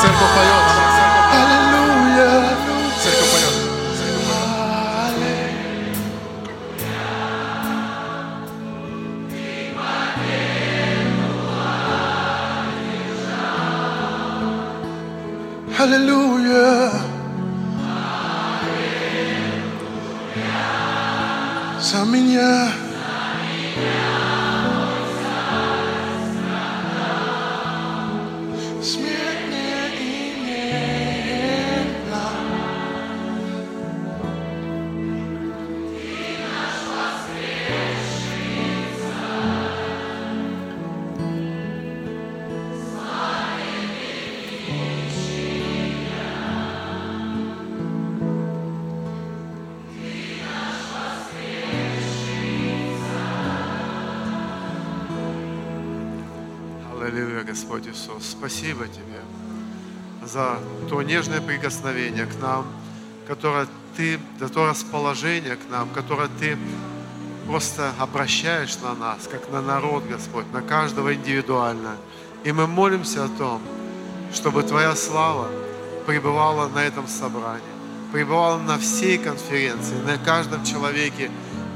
церковь поет. Аллилуйя. Господь Иисус. Спасибо Тебе за то нежное прикосновение к нам, которое Ты, за то расположение к нам, которое Ты просто обращаешь на нас, как на народ, Господь, на каждого индивидуально. И мы молимся о том, чтобы Твоя слава пребывала на этом собрании, пребывала на всей конференции, на каждом человеке,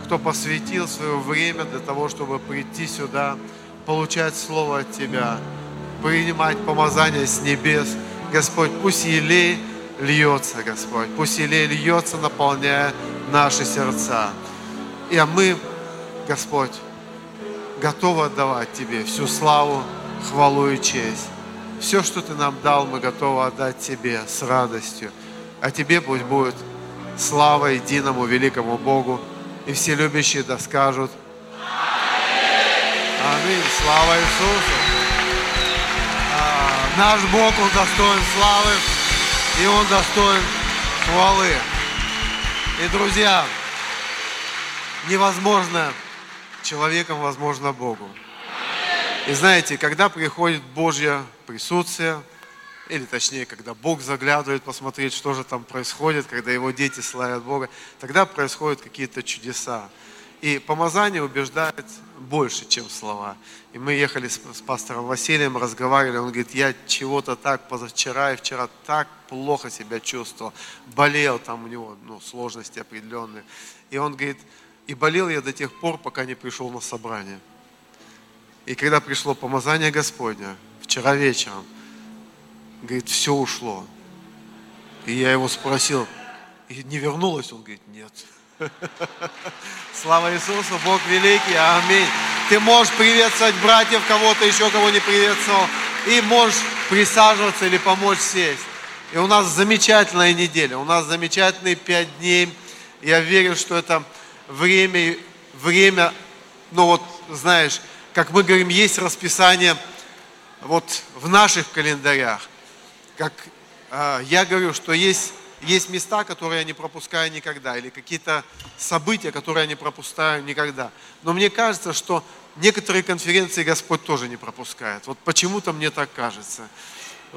кто посвятил свое время для того, чтобы прийти сюда, получать Слово от Тебя, принимать помазание с небес. Господь, пусть елей льется, Господь, пусть елей льется, наполняя наши сердца. И а мы, Господь, готовы отдавать Тебе всю славу, хвалу и честь. Все, что Ты нам дал, мы готовы отдать Тебе с радостью. А Тебе пусть будет слава единому великому Богу. И все любящие да скажут Аминь. Слава Иисусу. Наш Бог, Он достоин славы, и Он достоин хвалы. И, друзья, невозможно человеком, возможно Богу. И знаете, когда приходит Божье присутствие, или точнее, когда Бог заглядывает посмотреть, что же там происходит, когда Его дети славят Бога, тогда происходят какие-то чудеса. И помазание убеждает больше, чем слова. И мы ехали с, с пастором Василием, разговаривали, он говорит, я чего-то так позавчера и вчера так плохо себя чувствовал, болел там у него, ну, сложности определенные. И он говорит, и болел я до тех пор, пока не пришел на собрание. И когда пришло помазание Господня, вчера вечером, говорит, все ушло. И я его спросил, и не вернулось? Он говорит, нет. Слава Иисусу, Бог великий, аминь. Ты можешь приветствовать братьев, кого-то еще, кого не приветствовал, и можешь присаживаться или помочь сесть. И у нас замечательная неделя, у нас замечательные пять дней. Я верю, что это время, время, ну вот, знаешь, как мы говорим, есть расписание вот в наших календарях. Как э, я говорю, что есть есть места, которые я не пропускаю никогда, или какие-то события, которые я не пропускаю никогда. Но мне кажется, что некоторые конференции Господь тоже не пропускает. Вот почему-то мне так кажется.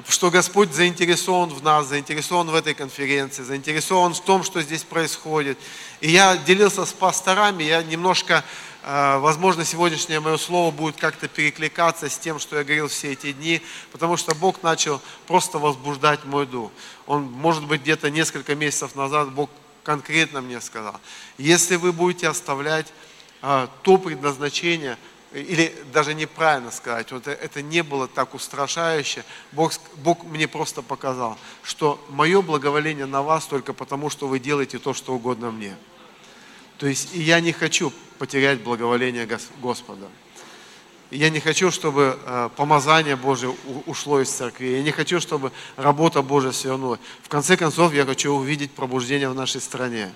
Что Господь заинтересован в нас, заинтересован в этой конференции, заинтересован в том, что здесь происходит. И я делился с пасторами, я немножко возможно, сегодняшнее мое слово будет как-то перекликаться с тем, что я говорил все эти дни, потому что Бог начал просто возбуждать мой дух. Он, может быть, где-то несколько месяцев назад Бог конкретно мне сказал, если вы будете оставлять а, то предназначение, или даже неправильно сказать, вот это не было так устрашающе, Бог, Бог мне просто показал, что мое благоволение на вас только потому, что вы делаете то, что угодно мне. То есть и я не хочу потерять благоволение Господа. Я не хочу, чтобы э, помазание Божие ушло из церкви. Я не хочу, чтобы работа Божия свернулась. В конце концов, я хочу увидеть пробуждение в нашей стране.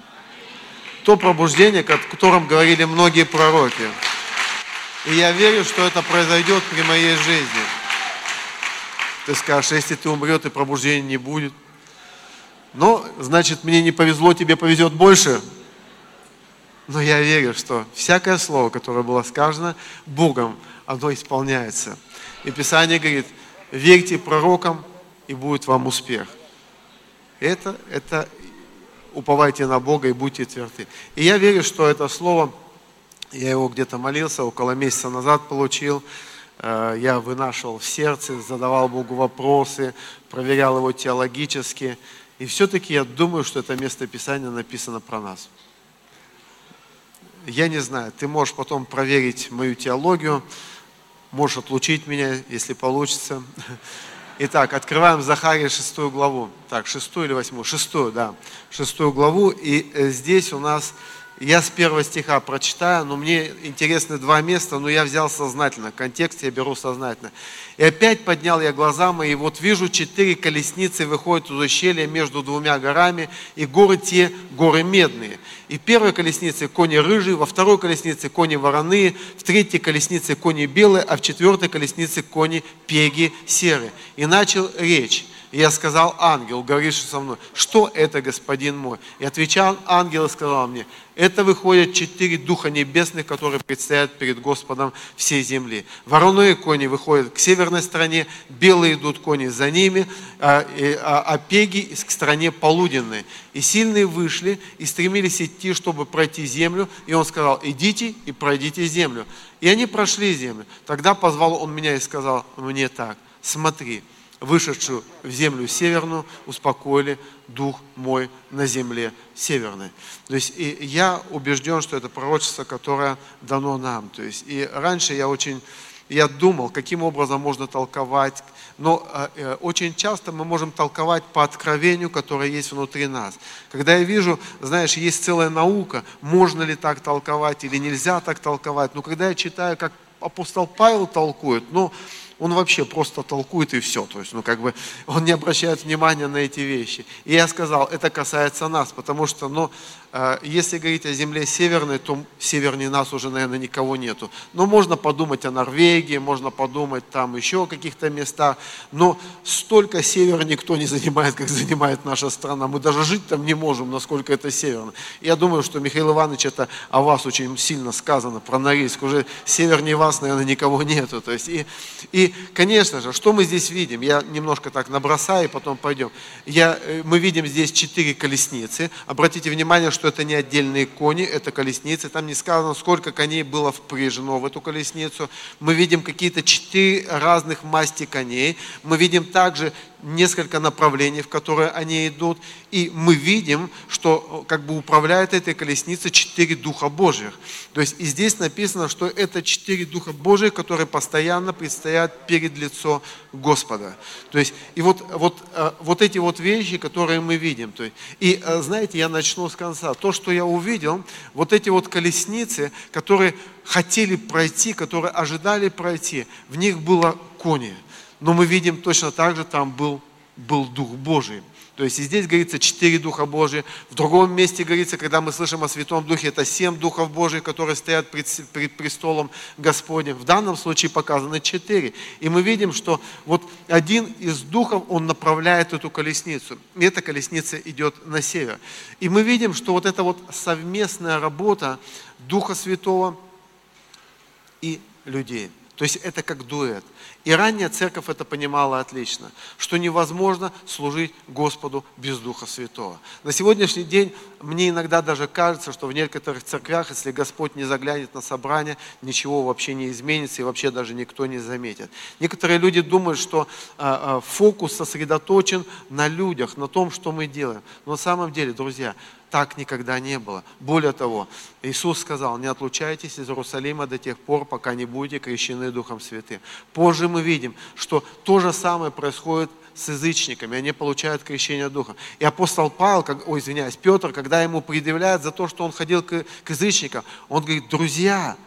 То пробуждение, о котором говорили многие пророки. И я верю, что это произойдет при моей жизни. Ты скажешь, если ты умрет и пробуждения не будет. Но, значит, мне не повезло, тебе повезет больше. Но я верю, что всякое слово, которое было сказано Богом, оно исполняется. И Писание говорит, верьте пророкам, и будет вам успех. Это, это уповайте на Бога и будьте тверды. И я верю, что это слово, я его где-то молился, около месяца назад получил, э, я вынашивал в сердце, задавал Богу вопросы, проверял его теологически. И все-таки я думаю, что это место Писания написано про нас. Я не знаю, ты можешь потом проверить мою теологию, можешь отлучить меня, если получится. Итак, открываем Захария шестую главу. Так, шестую или восьмую? Шестую, да. Шестую главу. И э, здесь у нас я с первого стиха прочитаю, но мне интересны два места, но я взял сознательно, контекст я беру сознательно. «И опять поднял я глаза мои, и вот вижу четыре колесницы выходят из ущелья между двумя горами, и горы те горы медные. И первой колеснице кони рыжие, во второй колеснице кони вороные, в третьей колеснице кони белые, а в четвертой колеснице кони пеги серые». И начал речь. И я сказал, ангел, говоривший со мной, что это, господин мой? И отвечал ангел и сказал мне, это выходят четыре духа небесных, которые предстоят перед Господом всей земли. Вороные кони выходят к северной стороне, белые идут кони за ними, а, а, а пеги к стране полуденной. И сильные вышли и стремились идти, чтобы пройти землю. И он сказал, идите и пройдите землю. И они прошли землю. Тогда позвал он меня и сказал мне так, смотри, вышедшую в землю северную, успокоили дух мой на земле северной. То есть и я убежден, что это пророчество, которое дано нам. То есть и раньше я очень, я думал, каким образом можно толковать, но э, э, очень часто мы можем толковать по откровению, которое есть внутри нас. Когда я вижу, знаешь, есть целая наука, можно ли так толковать или нельзя так толковать, но когда я читаю, как апостол Павел толкует, ну, он вообще просто толкует и все. То есть, ну, как бы, он не обращает внимания на эти вещи. И я сказал, это касается нас, потому что, ну, Э, если говорить о земле северной, то севернее нас уже, наверное, никого нету. Но можно подумать о Норвегии, можно подумать там еще о каких-то местах. Но столько севера никто не занимает, как занимает наша страна. Мы даже жить там не можем, насколько это северно. Я думаю, что Михаил Иванович, это о вас очень сильно сказано, про Норильск. Уже севернее вас, наверное, никого нету. То есть, и, и, конечно же, что мы здесь видим? Я немножко так набросаю, и потом пойдем. Я, э, мы видим здесь четыре колесницы. Обратите внимание, что это не отдельные кони, это колесницы. Там не сказано, сколько коней было впряжено в эту колесницу. Мы видим какие-то четыре разных масти коней. Мы видим также несколько направлений, в которые они идут. И мы видим, что как бы управляет этой колесницей четыре Духа Божьих. То есть и здесь написано, что это четыре Духа Божьих, которые постоянно предстоят перед лицо Господа. То есть и вот, вот, э, вот эти вот вещи, которые мы видим. То есть, и э, знаете, я начну с конца. То, что я увидел, вот эти вот колесницы, которые хотели пройти, которые ожидали пройти, в них было кони – но мы видим точно так же, там был, был Дух Божий. То есть и здесь говорится четыре Духа Божия. В другом месте говорится, когда мы слышим о Святом Духе, это семь Духов Божьих, которые стоят пред, пред престолом Господним. В данном случае показано четыре. И мы видим, что вот один из Духов, он направляет эту колесницу. И эта колесница идет на север. И мы видим, что вот эта вот совместная работа Духа Святого и людей. То есть это как дуэт. И ранняя церковь это понимала отлично, что невозможно служить Господу без Духа Святого. На сегодняшний день мне иногда даже кажется, что в некоторых церквях, если Господь не заглянет на собрание, ничего вообще не изменится и вообще даже никто не заметит. Некоторые люди думают, что а, а, фокус сосредоточен на людях, на том, что мы делаем. Но на самом деле, друзья, так никогда не было. Более того, Иисус сказал, не отлучайтесь из Иерусалима до тех пор, пока не будете крещены Духом Святым. Позже мы видим, что то же самое происходит с язычниками, они получают крещение Духа. И апостол Павел, как, ой, извиняюсь, Петр, когда ему предъявляют за то, что он ходил к, к язычникам, он говорит, друзья,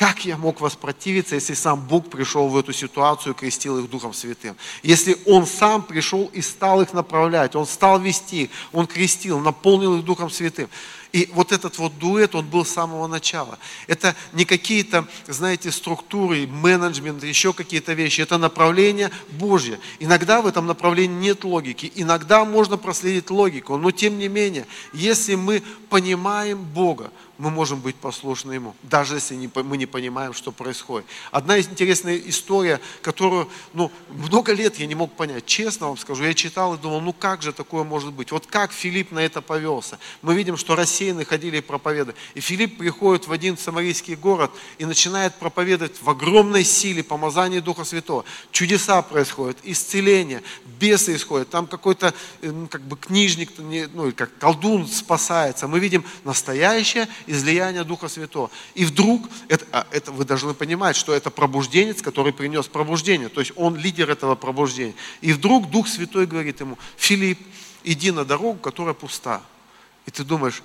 как я мог воспротивиться, если сам Бог пришел в эту ситуацию и крестил их Духом Святым? Если Он сам пришел и стал их направлять, Он стал вести, Он крестил, наполнил их Духом Святым. И вот этот вот дуэт, он был с самого начала. Это не какие-то, знаете, структуры, менеджмент, еще какие-то вещи. Это направление Божье. Иногда в этом направлении нет логики. Иногда можно проследить логику. Но тем не менее, если мы понимаем Бога, мы можем быть послушны Ему, даже если мы не понимаем, что происходит. Одна интересная история, которую ну, много лет я не мог понять, честно вам скажу, я читал и думал, ну как же такое может быть? Вот как Филипп на это повелся? Мы видим, что Россия рассеяны, ходили и проповедовали. И Филипп приходит в один самарийский город и начинает проповедовать в огромной силе помазания Духа Святого. Чудеса происходят, исцеление, бесы исходят. Там какой-то э, ну, как бы книжник, ну, как колдун спасается. Мы видим настоящее излияние Духа Святого. И вдруг, это, а, это вы должны понимать, что это пробужденец, который принес пробуждение. То есть он лидер этого пробуждения. И вдруг Дух Святой говорит ему, Филипп, иди на дорогу, которая пуста. И ты думаешь,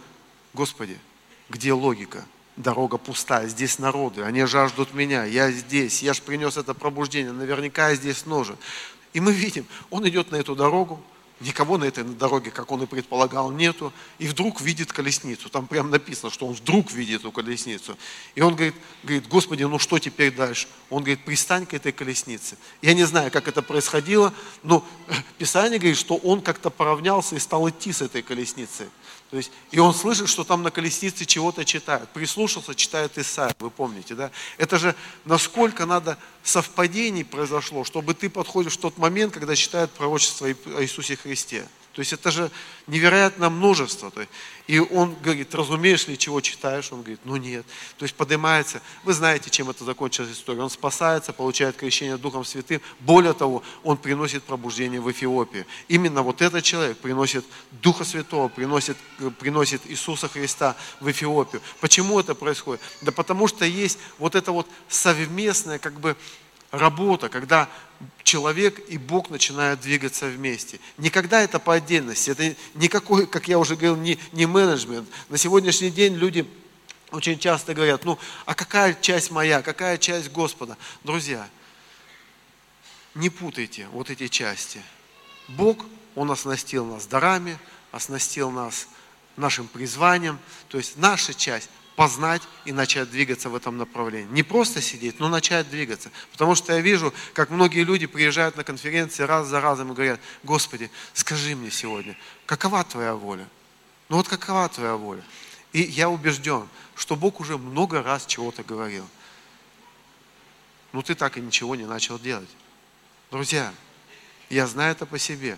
Господи, где логика? Дорога пустая, здесь народы, они жаждут меня, я здесь, я же принес это пробуждение, наверняка я здесь нужен. И мы видим, он идет на эту дорогу, Никого на этой дороге, как он и предполагал, нету. И вдруг видит колесницу. Там прям написано, что он вдруг видит эту колесницу. И он говорит, говорит, Господи, ну что теперь дальше? Он говорит, пристань к этой колеснице. Я не знаю, как это происходило, но Писание говорит, что он как-то поравнялся и стал идти с этой колесницей. То есть, и он слышит, что там на колеснице чего-то читают. Прислушался, читают Исаия, вы помните, да? Это же насколько надо совпадений произошло, чтобы ты подходишь в тот момент, когда читают пророчество о Иисусе Христе. То есть это же невероятное множество. И он говорит, разумеешь ли, чего читаешь? Он говорит, ну нет. То есть поднимается. Вы знаете, чем это закончилась история. Он спасается, получает крещение Духом Святым. Более того, он приносит пробуждение в Эфиопию. Именно вот этот человек приносит Духа Святого, приносит, приносит Иисуса Христа в Эфиопию. Почему это происходит? Да потому что есть вот это вот совместное как бы работа, когда человек и Бог начинают двигаться вместе. Никогда это по отдельности, это никакой, как я уже говорил, не, не менеджмент. На сегодняшний день люди очень часто говорят, ну, а какая часть моя, какая часть Господа? Друзья, не путайте вот эти части. Бог, Он оснастил нас дарами, оснастил нас нашим призванием. То есть наша часть познать и начать двигаться в этом направлении. Не просто сидеть, но начать двигаться. Потому что я вижу, как многие люди приезжают на конференции раз за разом и говорят, Господи, скажи мне сегодня, какова Твоя воля? Ну вот какова Твоя воля? И я убежден, что Бог уже много раз чего-то говорил. Но ты так и ничего не начал делать. Друзья, я знаю это по себе.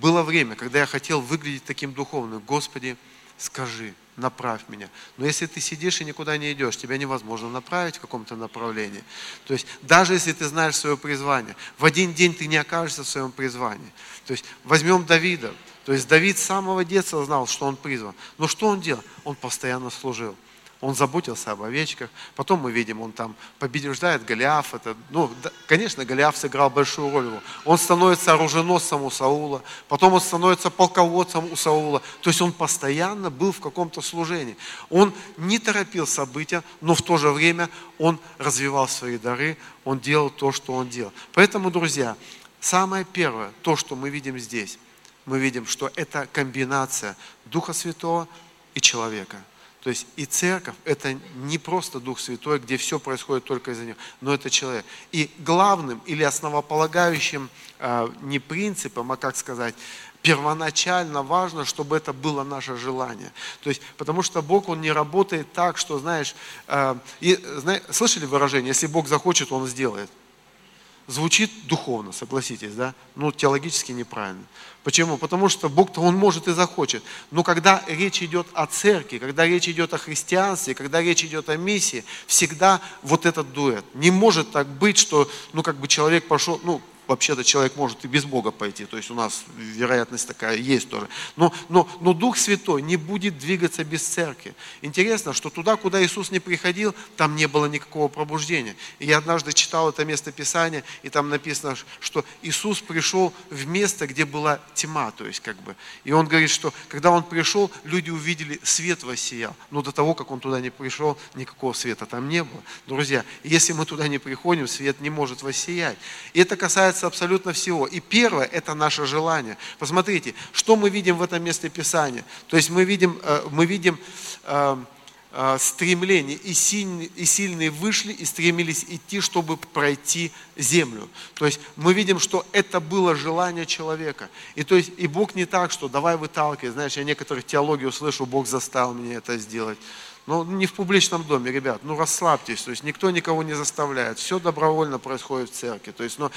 Было время, когда я хотел выглядеть таким духовным. Господи, скажи, направь меня. Но если ты сидишь и никуда не идешь, тебя невозможно направить в каком-то направлении. То есть даже если ты знаешь свое призвание, в один день ты не окажешься в своем призвании. То есть возьмем Давида. То есть Давид с самого детства знал, что он призван. Но что он делал? Он постоянно служил. Он заботился об овечках. Потом мы видим, он там побеждает Голиаф. Это, ну, да, конечно, Голиаф сыграл большую роль. Его. Он становится оруженосцем у Саула. Потом он становится полководцем у Саула. То есть он постоянно был в каком-то служении. Он не торопил события, но в то же время он развивал свои дары. Он делал то, что он делал. Поэтому, друзья, самое первое, то, что мы видим здесь, мы видим, что это комбинация Духа Святого и человека – то есть и церковь – это не просто Дух Святой, где все происходит только из-за Него, но это человек. И главным или основополагающим а, не принципом, а как сказать, первоначально важно, чтобы это было наше желание. То есть, потому что Бог, Он не работает так, что, знаешь, э, и, знаешь слышали выражение, если Бог захочет, Он сделает. Звучит духовно, согласитесь, да? Ну, теологически неправильно. Почему? Потому что Бог-то Он может и захочет. Но когда речь идет о церкви, когда речь идет о христианстве, когда речь идет о миссии, всегда вот этот дуэт. Не может так быть, что, ну, как бы человек пошел, ну, вообще-то человек может и без Бога пойти, то есть у нас вероятность такая есть тоже. Но, но, но Дух Святой не будет двигаться без церкви. Интересно, что туда, куда Иисус не приходил, там не было никакого пробуждения. И я однажды читал это место Писания, и там написано, что Иисус пришел в место, где была тьма, то есть как бы. И он говорит, что когда он пришел, люди увидели, свет воссиял. Но до того, как он туда не пришел, никакого света там не было. Друзья, если мы туда не приходим, свет не может воссиять. И это касается касается абсолютно всего. И первое – это наше желание. Посмотрите, что мы видим в этом месте Писания. То есть мы видим, э, мы видим э, э, стремление, и сильные, и сильные вышли и стремились идти, чтобы пройти землю. То есть мы видим, что это было желание человека. И, то есть, и Бог не так, что давай выталкивай. Знаешь, я некоторых теологию слышу, Бог заставил меня это сделать. Ну, не в публичном доме, ребят, ну расслабьтесь, то есть никто никого не заставляет, все добровольно происходит в церкви. То есть, ну,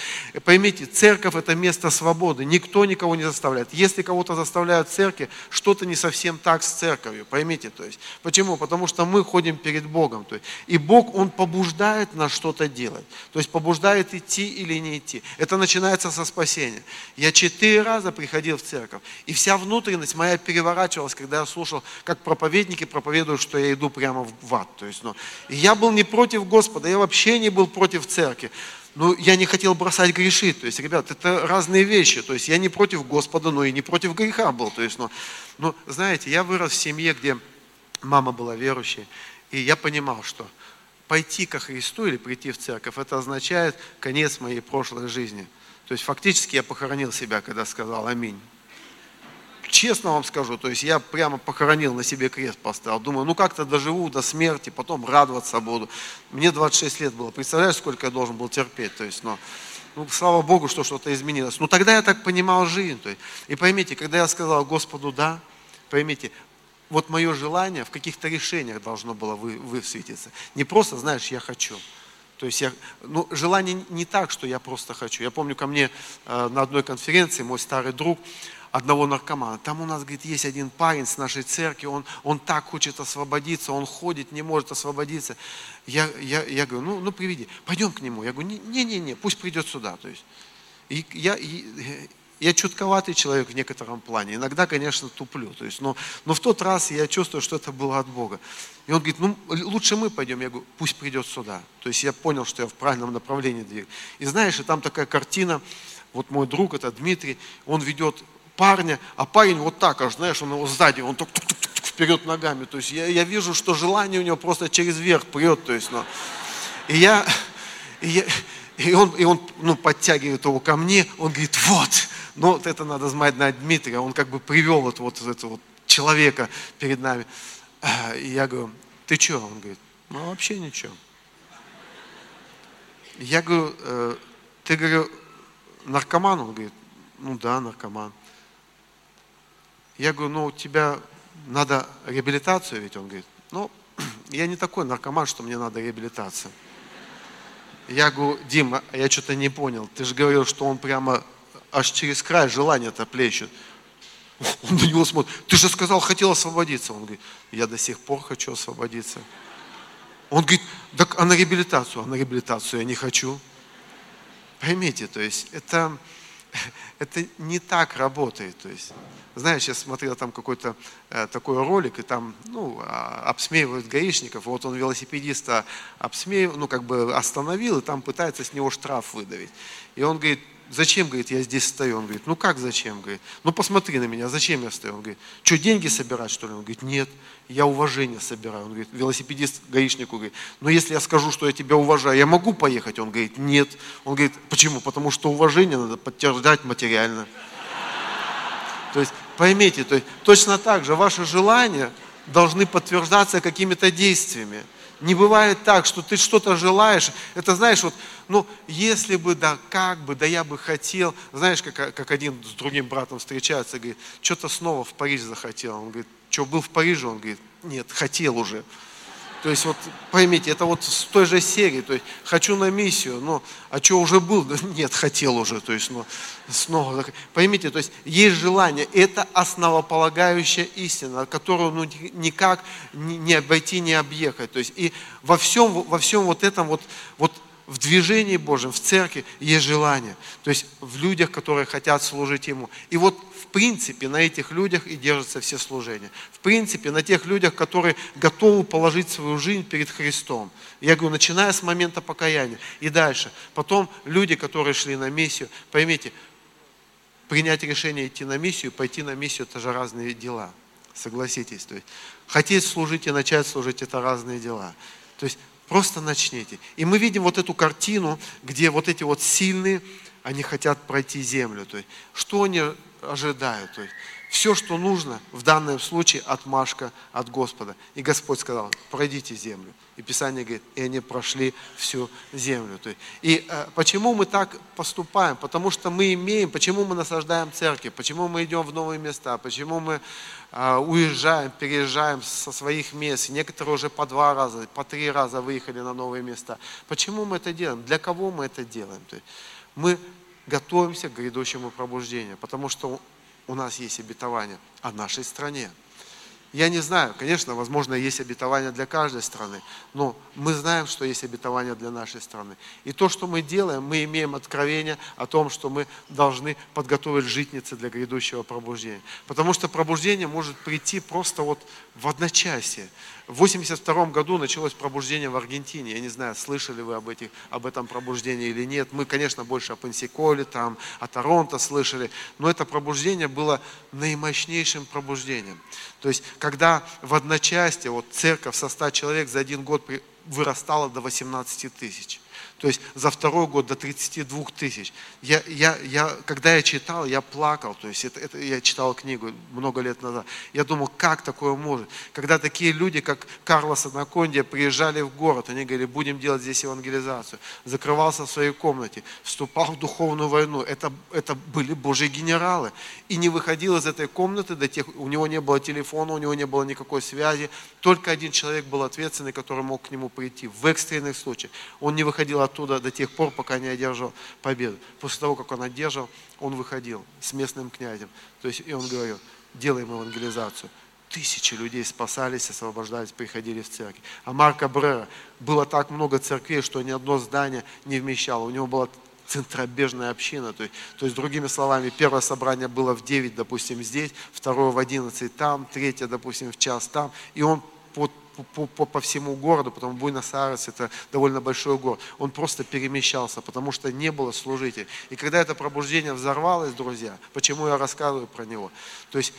поймите, церковь это место свободы, никто никого не заставляет. Если кого-то заставляют в церкви, что-то не совсем так с церковью, поймите, то есть. Почему? Потому что мы ходим перед Богом, то есть, и Бог, Он побуждает нас что-то делать, то есть побуждает идти или не идти. Это начинается со спасения. Я четыре раза приходил в церковь, и вся внутренность моя переворачивалась, когда я слушал, как проповедники проповедуют, что я иду прямо в ад. То есть, ну, я был не против Господа, я вообще не был против церкви. Но я не хотел бросать греши. То есть, ребят, это разные вещи. То есть, я не против Господа, но и не против греха был. То есть, ну, ну, знаете, я вырос в семье, где мама была верующей, и я понимал, что пойти ко Христу или прийти в церковь, это означает конец моей прошлой жизни. То есть, фактически я похоронил себя, когда сказал «Аминь» честно вам скажу, то есть я прямо похоронил на себе крест поставил. Думаю, ну как-то доживу до смерти, потом радоваться буду. Мне 26 лет было. Представляешь, сколько я должен был терпеть? То есть, ну, ну, слава Богу, что что-то изменилось. Ну, тогда я так понимал жизнь. То есть, и поймите, когда я сказал Господу «да», поймите, вот мое желание в каких-то решениях должно было вы, высветиться. Не просто, знаешь, я хочу. То есть я, ну, желание не так, что я просто хочу. Я помню, ко мне э, на одной конференции мой старый друг, одного наркомана. Там у нас, говорит, есть один парень с нашей церкви, он, он так хочет освободиться, он ходит, не может освободиться. Я, я, я говорю, ну, ну приведи, пойдем к нему. Я говорю, не-не-не, пусть придет сюда. То есть, и я, и, я чутковатый человек в некотором плане. Иногда, конечно, туплю. То есть, но, но в тот раз я чувствую, что это было от Бога. И он говорит, ну лучше мы пойдем. Я говорю, пусть придет сюда. То есть я понял, что я в правильном направлении двигаюсь. И знаешь, и там такая картина, вот мой друг, это Дмитрий, он ведет парня, а парень вот так аж, знаешь, он его сзади, он так вперед ногами. То есть я, я вижу, что желание у него просто через верх прет. То есть, ну, и я, и, я, и он, и он ну, подтягивает его ко мне, он говорит, вот, ну вот это надо знать на Дмитрия, он как бы привел вот, вот этого человека перед нами. И я говорю, ты что? Он говорит, ну вообще ничего. Я говорю, «Э, ты, говорю, наркоман? Он говорит, ну да, наркоман. Я говорю, ну у тебя надо реабилитацию, ведь он говорит, ну я не такой наркоман, что мне надо реабилитация. Я говорю, Дима, я что-то не понял. Ты же говорил, что он прямо аж через край желание-то плещет. Он на него смотрит. Ты же сказал, хотел освободиться. Он говорит, я до сих пор хочу освободиться. Он говорит, так а на реабилитацию? А на реабилитацию я не хочу. Поймите, то есть это, это не так работает. То есть, знаешь, я смотрел там какой-то э, такой ролик, и там, ну, а, обсмеивают гаишников. Вот он велосипедиста обсмеивал, ну, как бы остановил, и там пытается с него штраф выдавить. И он говорит, Зачем, говорит, я здесь стою? Он говорит, ну как зачем? Говорит, ну посмотри на меня, зачем я стою? Он говорит, что, деньги собирать, что ли? Он говорит, нет, я уважение собираю. Он говорит, велосипедист гаишнику говорит, но если я скажу, что я тебя уважаю, я могу поехать? Он говорит, нет. Он говорит, почему? Потому что уважение надо подтверждать материально. То есть, поймите, то есть, точно так же ваши желания должны подтверждаться какими-то действиями. Не бывает так, что ты что-то желаешь. Это знаешь, вот, ну, если бы, да, как бы, да я бы хотел. Знаешь, как, как один с другим братом встречается, говорит, что-то снова в Париж захотел. Он говорит, что, был в Париже? Он говорит, нет, хотел уже. То есть вот поймите, это вот с той же серии, то есть хочу на миссию, но а что уже был? Нет, хотел уже, то есть ну, снова. Поймите, то есть есть желание, это основополагающая истина, которую ну, никак не обойти, не объехать. То есть и во всем, во всем вот этом вот, вот в движении Божьем, в церкви есть желание. То есть в людях, которые хотят служить Ему. И вот в принципе на этих людях и держатся все служения. В принципе на тех людях, которые готовы положить свою жизнь перед Христом. Я говорю, начиная с момента покаяния и дальше. Потом люди, которые шли на миссию, поймите, принять решение идти на миссию, пойти на миссию, это же разные дела. Согласитесь. То есть, хотеть служить и начать служить, это разные дела. То есть Просто начните. И мы видим вот эту картину, где вот эти вот сильные, они хотят пройти землю. То есть, что они ожидают? То есть, все, что нужно в данном случае, отмашка от Господа. И Господь сказал, пройдите землю. И Писание говорит, и они прошли всю землю. И э, почему мы так поступаем? Потому что мы имеем, почему мы насаждаем церкви, почему мы идем в новые места, почему мы э, уезжаем, переезжаем со своих мест. Некоторые уже по два раза, по три раза выехали на новые места. Почему мы это делаем? Для кого мы это делаем? Мы готовимся к грядущему пробуждению, потому что у нас есть обетование о нашей стране. Я не знаю, конечно, возможно, есть обетование для каждой страны, но мы знаем, что есть обетование для нашей страны. И то, что мы делаем, мы имеем откровение о том, что мы должны подготовить житницы для грядущего пробуждения. Потому что пробуждение может прийти просто вот в одночасье. В 1982 году началось пробуждение в Аргентине. Я не знаю, слышали вы об, этих, об этом пробуждении или нет. Мы, конечно, больше о Пенсиколе, там, о Торонто слышали. Но это пробуждение было наимощнейшим пробуждением. То есть, когда в одночасье вот, церковь со 100 человек за один год вырастала до 18 тысяч. То есть за второй год до 32 тысяч. Я, я, я, когда я читал, я плакал. То есть это, это, я читал книгу много лет назад. Я думал, как такое может? Когда такие люди, как Карлос Анакондия, приезжали в город, они говорили, будем делать здесь евангелизацию. Закрывался в своей комнате, вступал в духовную войну. Это, это были Божьи генералы. И не выходил из этой комнаты до тех, у него не было телефона, у него не было никакой связи. Только один человек был ответственный, который мог к нему прийти в экстренных случаях. Он не выходил оттуда до тех пор, пока не одержал победу. После того, как он одержал, он выходил с местным князем. То есть, и он говорил, делаем евангелизацию. Тысячи людей спасались, освобождались, приходили в церковь. А Марка Брера было так много церквей, что ни одно здание не вмещало. У него была центробежная община. То есть, то есть, другими словами, первое собрание было в 9, допустим, здесь, второе в 11 там, третье, допустим, в час там. И он под по, по, по всему городу, потому Буэнос-Айрес это довольно большой город. Он просто перемещался, потому что не было служителей. И когда это пробуждение взорвалось, друзья, почему я рассказываю про него? То есть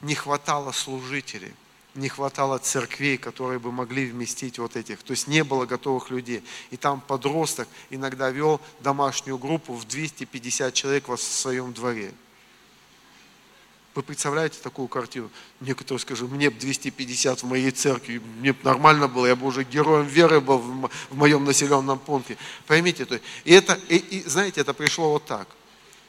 не хватало служителей, не хватало церквей, которые бы могли вместить вот этих. То есть не было готовых людей. И там подросток иногда вел домашнюю группу в 250 человек в своем дворе. Вы представляете такую картину? Некоторые скажут, мне бы 250 в моей церкви, мне бы нормально было, я бы уже героем веры был в моем населенном пункте. Поймите, то есть, и это, и, и, знаете, это пришло вот так.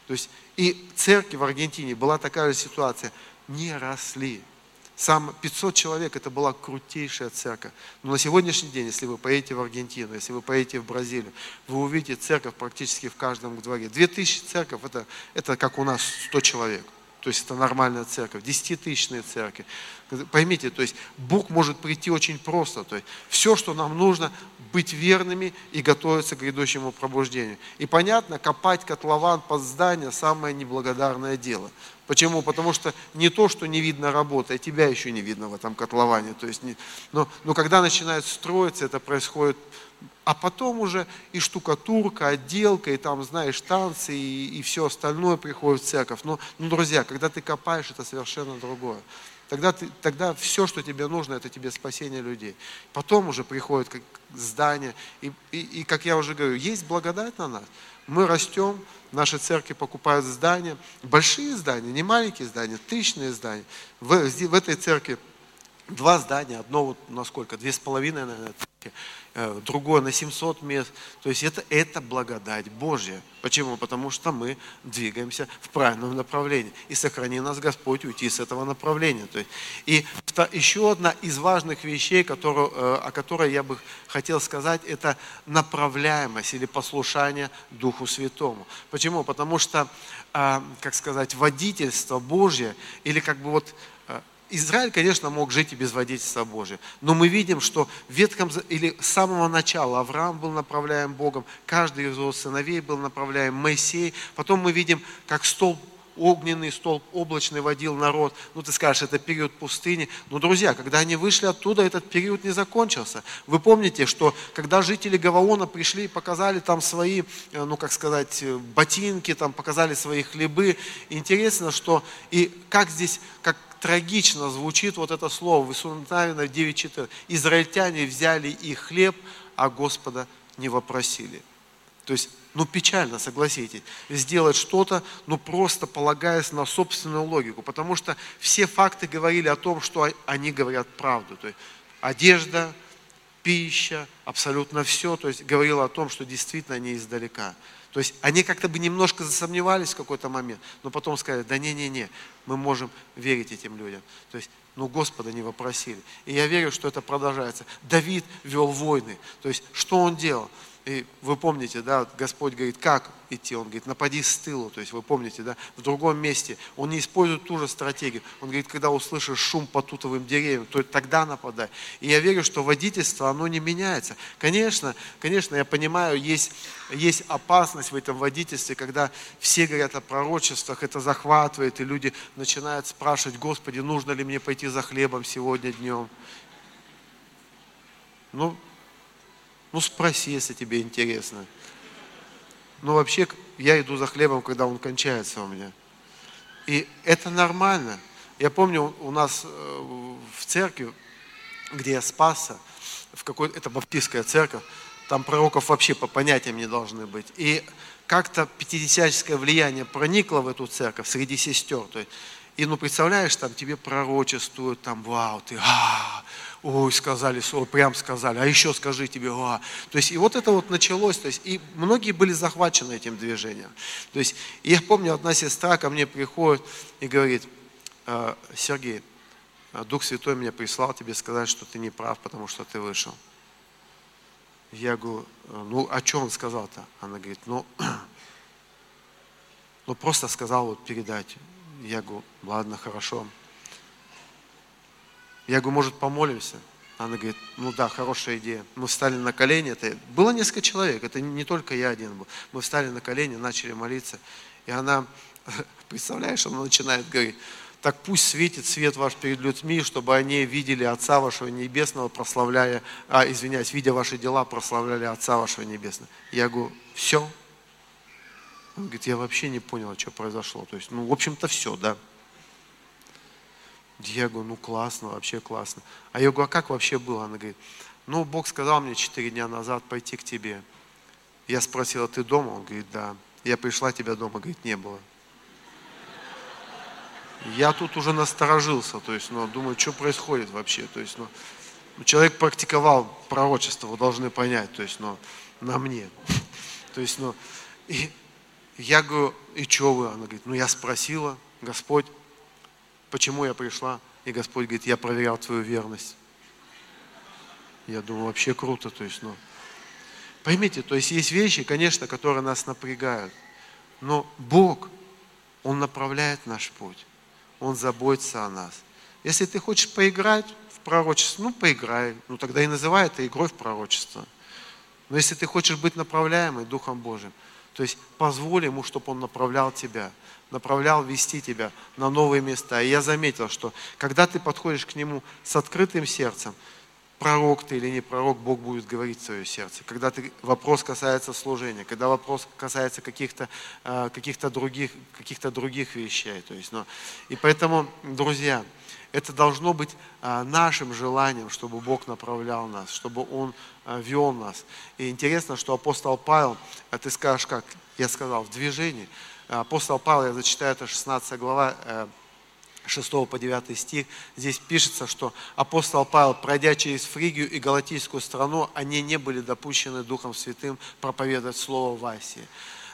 То есть, и церкви в Аргентине была такая же ситуация, не росли. Сам 500 человек, это была крутейшая церковь. Но на сегодняшний день, если вы поедете в Аргентину, если вы поедете в Бразилию, вы увидите церковь практически в каждом дворе. 2000 церковь, это, это как у нас 100 человек. То есть это нормальная церковь, десятитысячная церковь. Поймите, то есть Бог может прийти очень просто. То есть все, что нам нужно, быть верными и готовиться к грядущему пробуждению. И понятно, копать котлован под здание – самое неблагодарное дело. Почему? Потому что не то, что не видно работы, а тебя еще не видно в этом котловане. То есть не, но, но когда начинает строиться, это происходит а потом уже и штукатурка, отделка, и там, знаешь, танцы, и, и все остальное приходит в церковь. Но, ну, друзья, когда ты копаешь, это совершенно другое. Тогда, ты, тогда все, что тебе нужно, это тебе спасение людей. Потом уже приходит как здание. И, и, и, как я уже говорю, есть благодать на нас. Мы растем, наши церкви покупают здания, большие здания, не маленькие здания, тысячные здания. В, в этой церкви два здания, одно вот на сколько, две с половиной, наверное, Э, другое на 700 мест. То есть это, это благодать Божья. Почему? Потому что мы двигаемся в правильном направлении. И сохрани нас Господь уйти с этого направления. То есть, и еще одна из важных вещей, которую, э, о которой я бы хотел сказать, это направляемость или послушание Духу Святому. Почему? Потому что, э, как сказать, водительство Божье или как бы вот Израиль, конечно, мог жить и без водительства Божия, но мы видим, что в Ветхом, или с самого начала Авраам был направляем Богом, каждый из его сыновей был направляем, Моисей, потом мы видим, как столб огненный столб облачный водил народ. Ну, ты скажешь, это период пустыни. Но, друзья, когда они вышли оттуда, этот период не закончился. Вы помните, что когда жители Гаваона пришли и показали там свои, э, ну, как сказать, э, ботинки, там показали свои хлебы, интересно, что и как здесь, как трагично звучит вот это слово в Исунтавина 9.14. Израильтяне взяли их хлеб, а Господа не вопросили. То есть, ну печально, согласитесь, сделать что-то, ну просто полагаясь на собственную логику, потому что все факты говорили о том, что они говорят правду. То есть одежда, пища, абсолютно все, то есть говорило о том, что действительно они издалека. То есть они как-то бы немножко засомневались в какой-то момент, но потом сказали, да не-не-не, мы можем верить этим людям. То есть, ну Господа не вопросили. И я верю, что это продолжается. Давид вел войны. То есть, что он делал? И вы помните, да, Господь говорит, как идти? Он говорит, напади с тылу. То есть вы помните, да, в другом месте он не использует ту же стратегию. Он говорит, когда услышишь шум по тутовым деревьям, то тогда нападай. И я верю, что водительство, оно не меняется. Конечно, конечно, я понимаю, есть, есть опасность в этом водительстве, когда все говорят о пророчествах, это захватывает, и люди начинают спрашивать, Господи, нужно ли мне пойти за хлебом сегодня днем? Ну, ну спроси, если тебе интересно. Ну вообще, я иду за хлебом, когда он кончается у меня. И это нормально. Я помню, у нас э, в церкви, где я спасся, в какой это баптистская церковь, там пророков вообще по понятиям не должны быть. И как-то пятидесяческое влияние проникло в эту церковь среди сестер. То есть, и ну представляешь, там тебе пророчествуют, там вау, ты а, ой, сказали, ой, прям сказали, а еще скажи тебе, а. То есть, и вот это вот началось, то есть, и многие были захвачены этим движением. То есть, я помню, одна сестра ко мне приходит и говорит, «А, Сергей, а Дух Святой меня прислал тебе сказать, что ты не прав, потому что ты вышел. Я говорю, ну, а что он сказал-то? Она говорит, ну, ну, просто сказал вот передать. Я говорю, ладно, хорошо. Я говорю, может, помолимся? Она говорит, ну да, хорошая идея. Мы встали на колени, это было несколько человек, это не только я один был. Мы встали на колени, начали молиться. И она, представляешь, она начинает говорить, так пусть светит свет ваш перед людьми, чтобы они видели Отца вашего Небесного, прославляя, а, извиняюсь, видя ваши дела, прославляли Отца вашего Небесного. Я говорю, все? Он говорит, я вообще не понял, что произошло. То есть, ну, в общем-то, все, да. Говорю, ну классно, вообще классно. А я говорю, а как вообще было? Она говорит, ну Бог сказал мне четыре дня назад пойти к тебе. Я спросила, ты дома? Он говорит, да. Я пришла, тебя дома, говорит, не было. Я тут уже насторожился, то есть, ну, думаю, что происходит вообще, то есть, ну, человек практиковал пророчество, вы должны понять, то есть, ну, на мне. То есть, ну, и я говорю, и что вы? Она говорит, ну, я спросила, Господь, Почему я пришла? И Господь говорит, я проверял твою верность. Я думаю, вообще круто, то есть, ну, поймите, то есть есть вещи, конечно, которые нас напрягают, но Бог, Он направляет наш путь, Он заботится о нас. Если ты хочешь поиграть в пророчество, ну, поиграй, ну, тогда и называй это игрой в пророчество. Но если ты хочешь быть направляемый Духом Божьим, то есть позволь Ему, чтобы Он направлял тебя – направлял вести тебя на новые места. И я заметил, что когда ты подходишь к Нему с открытым сердцем, пророк ты или не пророк, Бог будет говорить в свое сердце. Когда ты, вопрос касается служения, когда вопрос касается каких-то э, каких других, каких других вещей. То есть, ну, и поэтому, друзья, это должно быть э, нашим желанием, чтобы Бог направлял нас, чтобы Он э, вел нас. И интересно, что апостол Павел, а ты скажешь как? Я сказал, в движении. Апостол Павел, я зачитаю, это 16 глава, 6 э, по 9 стих, здесь пишется, что апостол Павел, пройдя через Фригию и Галатийскую страну, они не были допущены Духом Святым проповедовать Слово в Асии.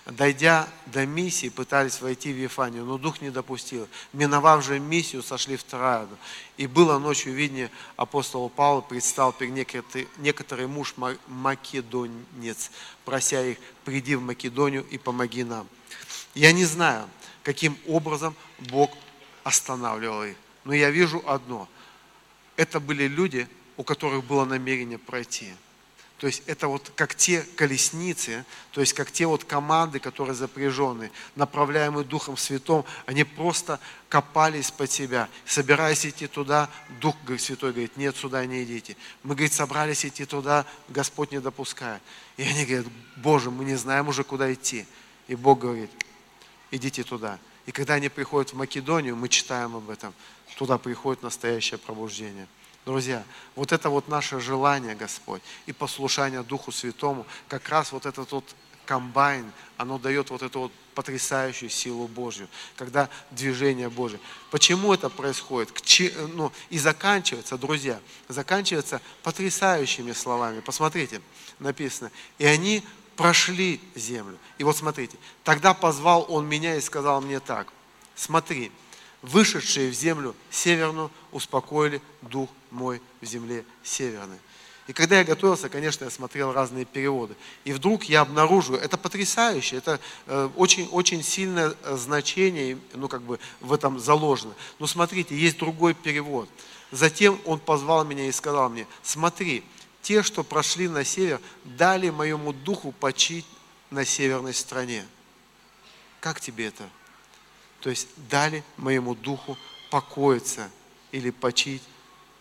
Дойдя до миссии, пытались войти в Ефанию, но Дух не допустил. Миновав же миссию, сошли в Троаду. И было ночью видение апостола Павла, предстал перед некоторый муж македонец, прося их, приди в Македонию и помоги нам. Я не знаю, каким образом Бог останавливал их. Но я вижу одно. Это были люди, у которых было намерение пройти. То есть это вот как те колесницы, то есть как те вот команды, которые запряжены, направляемые Духом Святым, они просто копались под себя, собираясь идти туда, Дух Святой говорит, нет, сюда не идите. Мы, говорит, собрались идти туда, Господь не допускает. И они говорят, Боже, мы не знаем уже, куда идти. И Бог говорит, идите туда. И когда они приходят в Македонию, мы читаем об этом, туда приходит настоящее пробуждение. Друзья, вот это вот наше желание, Господь, и послушание Духу Святому, как раз вот этот вот комбайн, оно дает вот эту вот потрясающую силу Божью, когда движение Божье. Почему это происходит? Ну, и заканчивается, друзья, заканчивается потрясающими словами. Посмотрите, написано. И они прошли землю. И вот смотрите, тогда позвал он меня и сказал мне так, смотри, вышедшие в землю северную успокоили дух мой в земле северной. И когда я готовился, конечно, я смотрел разные переводы. И вдруг я обнаруживаю, это потрясающе, это э, очень, очень сильное э, значение, ну, как бы в этом заложено. Но смотрите, есть другой перевод. Затем он позвал меня и сказал мне, смотри, те, что прошли на север, дали моему духу почить на северной стране. Как тебе это? То есть дали моему духу покоиться или почить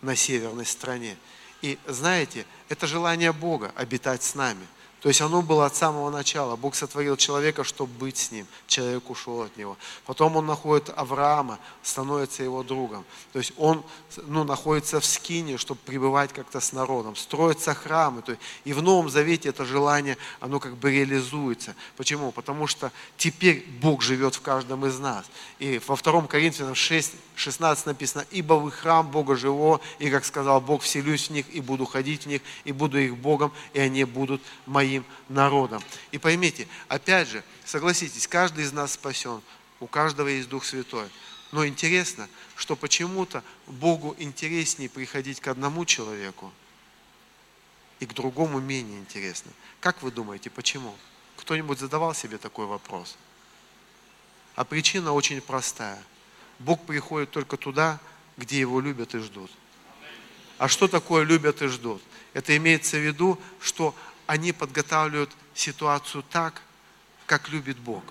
на северной стране. И знаете, это желание Бога обитать с нами. То есть оно было от самого начала. Бог сотворил человека, чтобы быть с ним. Человек ушел от него. Потом он находит Авраама, становится его другом. То есть он ну, находится в скине, чтобы пребывать как-то с народом. Строятся храмы. То есть, и в Новом Завете это желание, оно как бы реализуется. Почему? Потому что теперь Бог живет в каждом из нас. И во 2 Коринфянам 6, 16 написано, «Ибо вы храм Бога живого, и, как сказал Бог, вселюсь в них, и буду ходить в них, и буду их Богом, и они будут моим своим народом. И поймите, опять же, согласитесь, каждый из нас спасен, у каждого есть Дух Святой. Но интересно, что почему-то Богу интереснее приходить к одному человеку, и к другому менее интересно. Как вы думаете, почему? Кто-нибудь задавал себе такой вопрос? А причина очень простая. Бог приходит только туда, где Его любят и ждут. А что такое любят и ждут? Это имеется в виду, что они подготавливают ситуацию так, как любит Бог.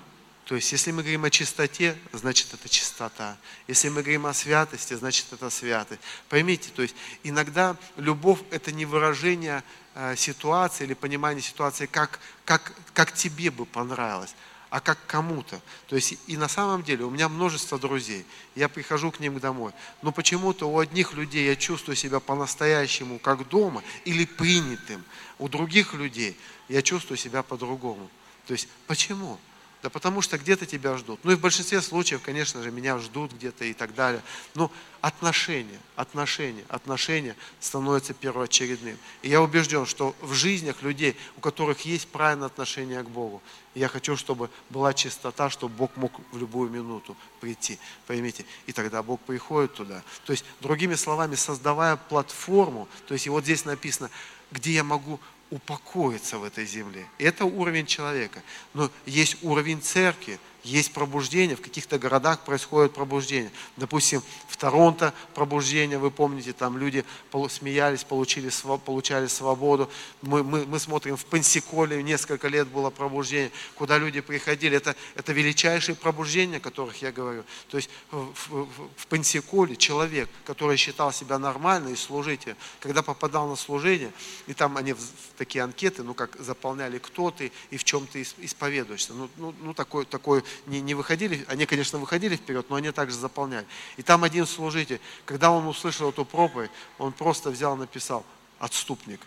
То есть, если мы говорим о чистоте, значит, это чистота. Если мы говорим о святости, значит, это святость. Поймите, то есть, иногда любовь – это не выражение э, ситуации или понимание ситуации, как, как, как тебе бы понравилось, а как кому-то. То есть и на самом деле у меня множество друзей. Я прихожу к ним домой. Но почему-то у одних людей я чувствую себя по-настоящему как дома или принятым. У других людей я чувствую себя по-другому. То есть почему? Да потому что где-то тебя ждут. Ну и в большинстве случаев, конечно же, меня ждут где-то и так далее. Но отношения, отношения, отношения становятся первоочередным. И я убежден, что в жизнях людей, у которых есть правильное отношение к Богу, я хочу, чтобы была чистота, чтобы Бог мог в любую минуту прийти. Поймите, и тогда Бог приходит туда. То есть, другими словами, создавая платформу, то есть и вот здесь написано, где я могу упокоиться в этой земле. Это уровень человека. Но есть уровень церкви, есть пробуждение, в каких-то городах происходит пробуждение. Допустим, в Торонто пробуждение, вы помните, там люди смеялись, получили, получали свободу. Мы, мы, мы смотрим в Пенсиколе, несколько лет было пробуждение, куда люди приходили. Это, это величайшее пробуждение, о которых я говорю. То есть в, в, в Пенсиколе человек, который считал себя нормальным и служителем, когда попадал на служение, и там они в, в такие анкеты, ну как заполняли, кто ты и в чем ты исповедуешься. Ну, ну, ну такой, такой не, не выходили, они, конечно, выходили вперед, но они также заполняли. И там один служитель, когда он услышал эту проповедь, он просто взял написал «отступник».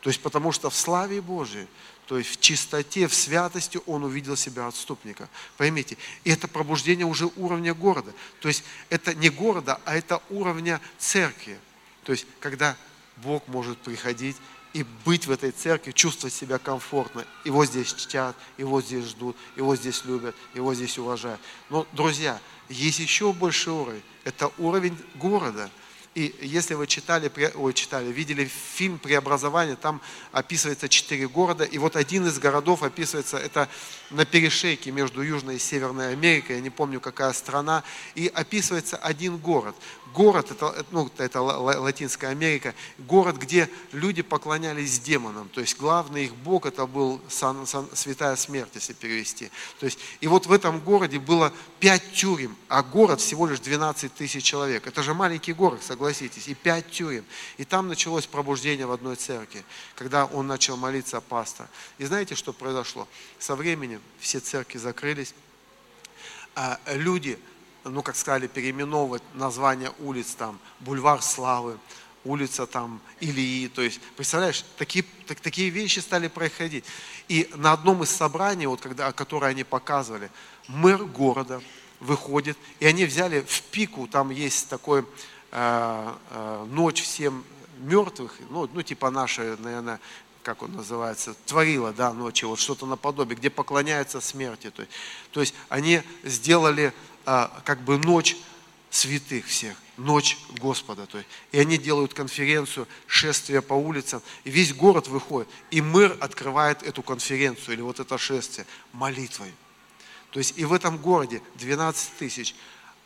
То есть потому что в славе Божией, то есть в чистоте, в святости он увидел себя отступника. Поймите, и это пробуждение уже уровня города. То есть это не города, а это уровня церкви. То есть когда Бог может приходить и быть в этой церкви, чувствовать себя комфортно. Его здесь чтят, его здесь ждут, его здесь любят, его здесь уважают. Но, друзья, есть еще больший уровень. Это уровень города – и если вы читали, ой, читали, видели фильм «Преобразование», там описывается четыре города, и вот один из городов описывается, это на перешейке между Южной и Северной Америкой, я не помню, какая страна, и описывается один город. Город, это, ну, это Латинская Америка, город, где люди поклонялись демонам, то есть главный их бог это был сан, сан, Святая Смерть, если перевести. То есть, и вот в этом городе было пять тюрем, а город всего лишь 12 тысяч человек. Это же маленький город, согласитесь и пять тюрем. И там началось пробуждение в одной церкви, когда он начал молиться пастор. И знаете, что произошло? Со временем все церкви закрылись, а люди, ну, как сказали, переименовывать название улиц, там, Бульвар Славы, улица там Илии. То есть, представляешь, такие, так, такие вещи стали происходить. И на одном из собраний, вот, когда, которое они показывали, мэр города выходит, и они взяли в пику, там есть такой э, э, ночь всем мертвых, ну, ну типа наша, наверное, как он называется, творила, да, ночи, вот что-то наподобие, где поклоняются смерти. То есть, то есть они сделали а, как бы ночь святых всех, ночь Господа. То есть, и они делают конференцию, шествие по улицам, и весь город выходит, и мэр открывает эту конференцию или вот это шествие молитвой. То есть и в этом городе 12 тысяч,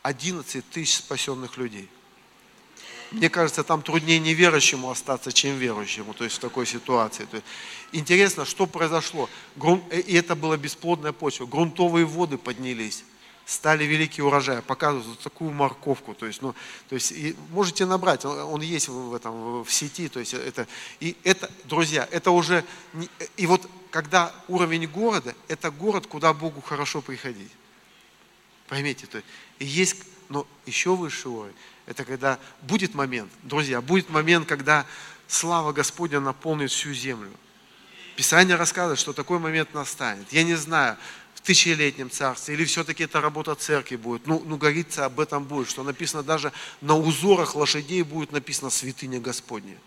11 тысяч спасенных людей. Мне кажется, там труднее неверующему остаться, чем верующему, то есть в такой ситуации. То есть, интересно, что произошло. И это была бесплодная почва. Грунтовые воды поднялись стали великие урожаи, показывают вот такую морковку, то есть, ну, то есть и можете набрать, он, он есть в, этом, в сети, то есть это, и это, друзья, это уже, не, и вот когда уровень города, это город, куда Богу хорошо приходить, поймите, то есть, и есть, но еще выше уровень, это когда будет момент, друзья, будет момент, когда слава Господня наполнит всю землю. Писание рассказывает, что такой момент настанет. Я не знаю, в тысячелетнем царстве, или все-таки это работа церкви будет. Ну, ну, говорится об этом будет, что написано даже на узорах лошадей будет написано «Святыня Господня».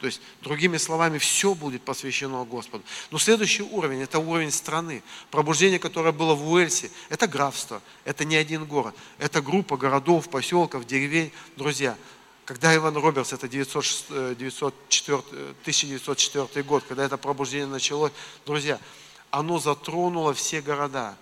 То есть, другими словами, все будет посвящено Господу. Но следующий уровень – это уровень страны. Пробуждение, которое было в Уэльсе, это графство, это не один город. Это группа городов, поселков, деревень. Друзья, когда Иван Робертс, это 904, 1904 э, год, когда это пробуждение началось, друзья, оно затронуло все города.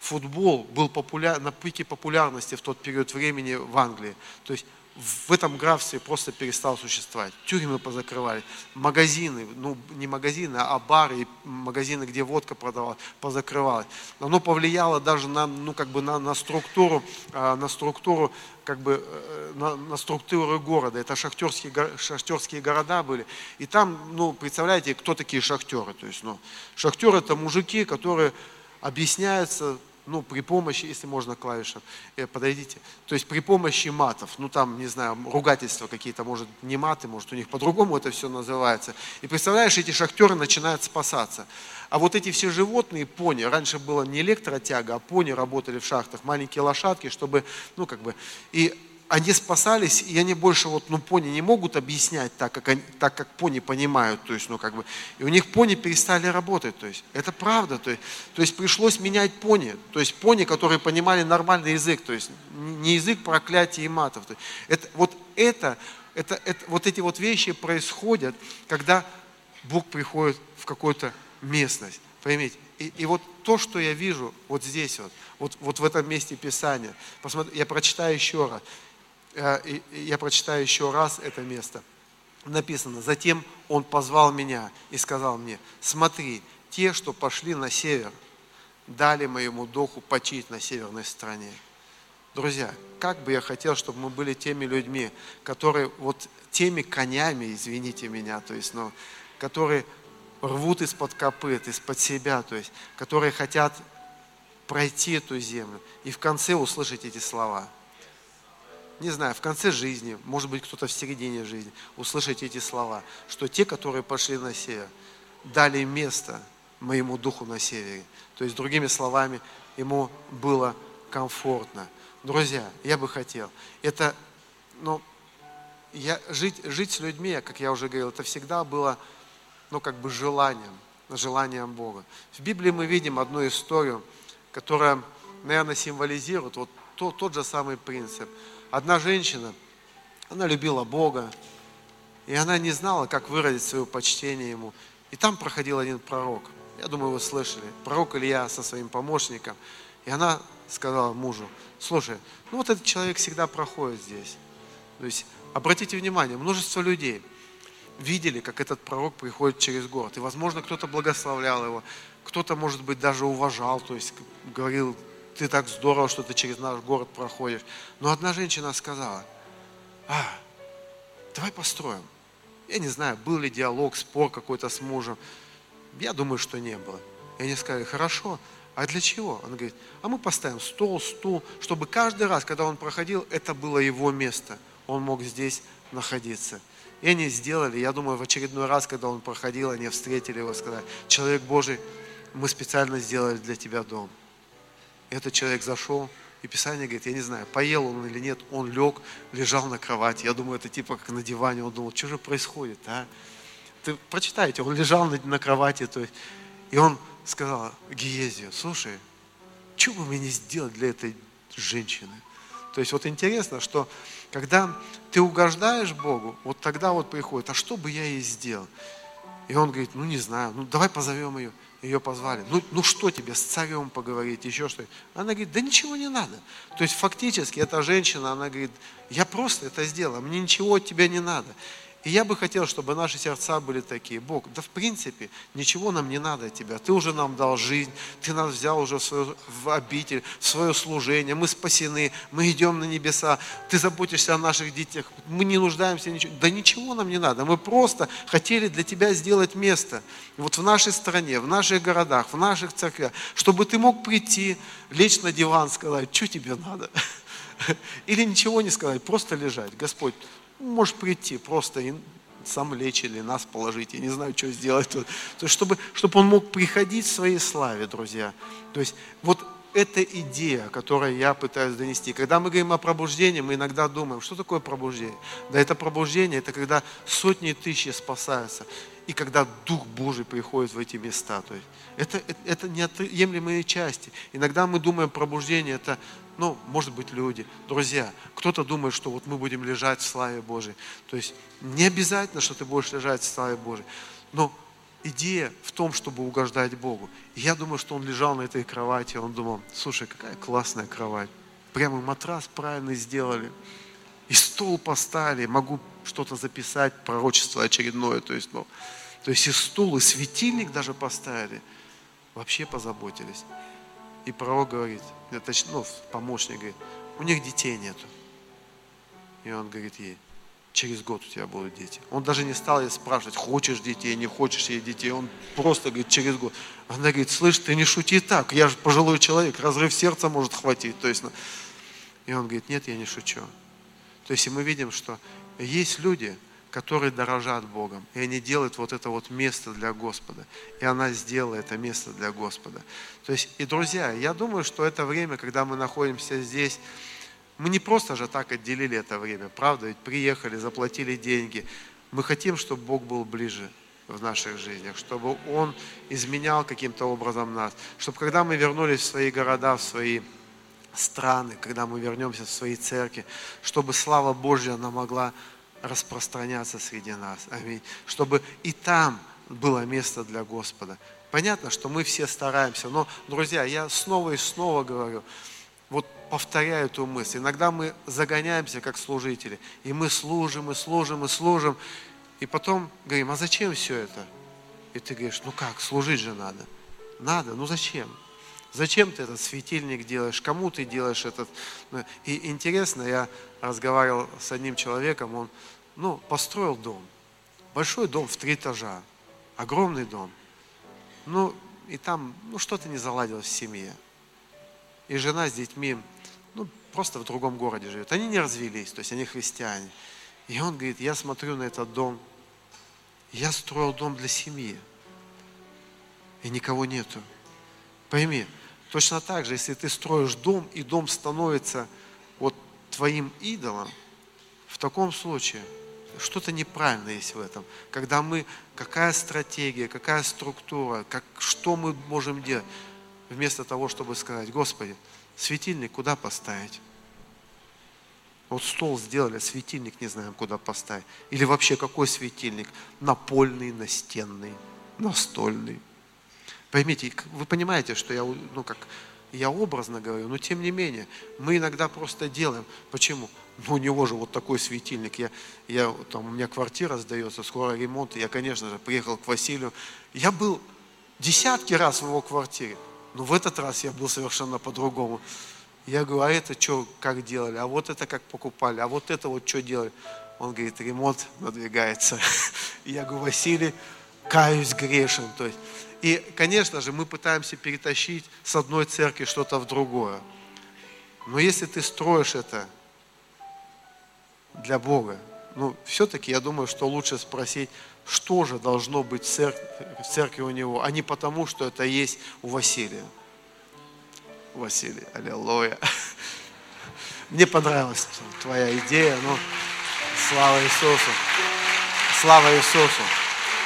Футбол был популяр, на пике популярности в тот период времени в Англии. То есть в этом графстве просто перестал существовать. Тюрьмы позакрывали, магазины, ну не магазины, а бары, магазины, где водка продавалась, позакрывалось. Оно повлияло даже на, ну, как бы на, на структуру, а, на структуру, как бы, э, на, на структуру города. Это шахтерские, шахтерские города были. И там, ну, представляете, кто такие шахтеры? То есть, ну, шахтеры это мужики, которые объясняются ну, при помощи, если можно клавишам, э, подойдите, то есть при помощи матов, ну, там, не знаю, ругательства какие-то, может, не маты, может, у них по-другому это все называется. И представляешь, эти шахтеры начинают спасаться. А вот эти все животные, пони, раньше было не электротяга, а пони работали в шахтах, маленькие лошадки, чтобы, ну, как бы, и они спасались, и они больше вот, ну, пони не могут объяснять так, как, они, так, как пони понимают, то есть, ну, как бы, и у них пони перестали работать, то есть, это правда, то есть, то есть пришлось менять пони, то есть, пони, которые понимали нормальный язык, то есть, не язык проклятий и матов, то есть, это, вот это, это, это, вот эти вот вещи происходят, когда Бог приходит в какую-то местность, поймите, и, и вот то, что я вижу вот здесь вот, вот, вот в этом месте Писания, посмотри, я прочитаю еще раз, я прочитаю еще раз это место. Написано, затем он позвал меня и сказал мне, смотри, те, что пошли на север, дали моему духу почить на северной стороне. Друзья, как бы я хотел, чтобы мы были теми людьми, которые вот теми конями, извините меня, то есть, ну, которые рвут из-под копыт, из-под себя, то есть, которые хотят пройти эту землю и в конце услышать эти слова – не знаю, в конце жизни, может быть, кто-то в середине жизни, услышать эти слова, что те, которые пошли на север, дали место моему духу на севере. То есть, другими словами, ему было комфортно. Друзья, я бы хотел, это, ну, я, жить, жить с людьми, как я уже говорил, это всегда было, ну, как бы желанием, желанием Бога. В Библии мы видим одну историю, которая, наверное, символизирует вот тот, тот же самый принцип – одна женщина, она любила Бога, и она не знала, как выразить свое почтение Ему. И там проходил один пророк. Я думаю, вы слышали. Пророк Илья со своим помощником. И она сказала мужу, слушай, ну вот этот человек всегда проходит здесь. То есть, обратите внимание, множество людей видели, как этот пророк приходит через город. И, возможно, кто-то благословлял его, кто-то, может быть, даже уважал, то есть говорил ты так здорово, что ты через наш город проходишь. Но одна женщина сказала, а, давай построим. Я не знаю, был ли диалог, спор какой-то с мужем. Я думаю, что не было. И они сказали, хорошо, а для чего? Он говорит, а мы поставим стол, стул, чтобы каждый раз, когда он проходил, это было его место. Он мог здесь находиться. И они сделали, я думаю, в очередной раз, когда он проходил, они встретили его, сказали, человек Божий, мы специально сделали для тебя дом. Этот человек зашел, и Писание говорит, я не знаю, поел он или нет, он лег, лежал на кровати. Я думаю, это типа как на диване. Он думал, что же происходит, а? Ты прочитайте, он лежал на, на кровати, то есть, и он сказал Гиезию, слушай, что бы мне не сделать для этой женщины? То есть вот интересно, что когда ты угождаешь Богу, вот тогда вот приходит, а что бы я ей сделал? И он говорит, ну не знаю, ну давай позовем ее. Ее позвали. Ну, ну что тебе, с царем поговорить, еще что Она говорит, да ничего не надо. То есть фактически эта женщина, она говорит, я просто это сделала, мне ничего от тебя не надо. И я бы хотел, чтобы наши сердца были такие. Бог, да в принципе, ничего нам не надо от Тебя. Ты уже нам дал жизнь, Ты нас взял уже в, свою, в обитель, в свое служение. Мы спасены, мы идем на небеса. Ты заботишься о наших детях. Мы не нуждаемся ничего. Да ничего нам не надо. Мы просто хотели для Тебя сделать место. Вот в нашей стране, в наших городах, в наших церквях, чтобы Ты мог прийти, лечь на диван, сказать, что тебе надо. Или ничего не сказать, просто лежать. Господь, можешь прийти просто и сам лечь или нас положить, я не знаю, что сделать тут. То есть, чтобы, чтобы он мог приходить в своей славе, друзья. То есть, вот эта идея, которую я пытаюсь донести. Когда мы говорим о пробуждении, мы иногда думаем, что такое пробуждение? Да это пробуждение, это когда сотни тысяч спасаются, и когда Дух Божий приходит в эти места. То есть это, это, это неотъемлемые части. Иногда мы думаем, пробуждение это ну, может быть, люди, друзья. Кто-то думает, что вот мы будем лежать в славе Божьей. То есть не обязательно, что ты будешь лежать в славе Божьей. Но идея в том, чтобы угождать Богу. Я думаю, что он лежал на этой кровати, он думал, слушай, какая классная кровать. Прямо матрас правильно сделали. И стол поставили, могу что-то записать, пророчество очередное. То есть, ну, то есть и стул, и светильник даже поставили. Вообще позаботились. И пророк говорит, это, ну, помощник говорит, у них детей нету. И он говорит ей, через год у тебя будут дети. Он даже не стал ей спрашивать, хочешь детей, не хочешь ей детей. Он просто говорит, через год. Она говорит, слышь, ты не шути так, я же пожилой человек, разрыв сердца может хватить. То есть, ну, и он говорит, нет, я не шучу. То есть и мы видим, что есть люди, которые дорожат Богом. И они делают вот это вот место для Господа. И она сделала это место для Господа. То есть, и, друзья, я думаю, что это время, когда мы находимся здесь, мы не просто же так отделили это время, правда? Ведь приехали, заплатили деньги. Мы хотим, чтобы Бог был ближе в наших жизнях, чтобы Он изменял каким-то образом нас, чтобы когда мы вернулись в свои города, в свои страны, когда мы вернемся в свои церкви, чтобы слава Божья она могла распространяться среди нас. Аминь. Чтобы и там было место для Господа. Понятно, что мы все стараемся, но, друзья, я снова и снова говорю, вот повторяю эту мысль. Иногда мы загоняемся как служители, и мы служим, и служим, и служим, и потом говорим, а зачем все это? И ты говоришь, ну как, служить же надо. Надо, ну зачем? Зачем ты этот светильник делаешь? Кому ты делаешь этот? И интересно, я разговаривал с одним человеком, он ну, построил дом. Большой дом в три этажа. Огромный дом. Ну, и там ну, что-то не заладилось в семье. И жена с детьми, ну, просто в другом городе живет. Они не развелись, то есть они христиане. И он говорит, я смотрю на этот дом, я строил дом для семьи, и никого нету. Пойми, точно так же, если ты строишь дом, и дом становится вот твоим идолом, в таком случае что-то неправильно есть в этом. Когда мы, какая стратегия, какая структура, как, что мы можем делать, вместо того, чтобы сказать, Господи, светильник куда поставить? Вот стол сделали, светильник не знаем, куда поставить. Или вообще какой светильник? Напольный, настенный, настольный. Поймите, вы понимаете, что я, ну как, я образно говорю, но тем не менее, мы иногда просто делаем. Почему? Ну, у него же вот такой светильник. Я, я, там, у меня квартира сдается, скоро ремонт. Я, конечно же, приехал к Василию. Я был десятки раз в его квартире. Но в этот раз я был совершенно по-другому. Я говорю, а это что, как делали? А вот это как покупали? А вот это вот что делали? Он говорит, ремонт надвигается. Я говорю, Василий, каюсь грешен. То есть и, конечно же, мы пытаемся перетащить с одной церкви что-то в другое. Но если ты строишь это для Бога, ну, все-таки я думаю, что лучше спросить, что же должно быть в церкви, в церкви у него, а не потому, что это есть у Василия. Василий, аллилуйя. Мне понравилась твоя идея, но слава Иисусу. Слава Иисусу.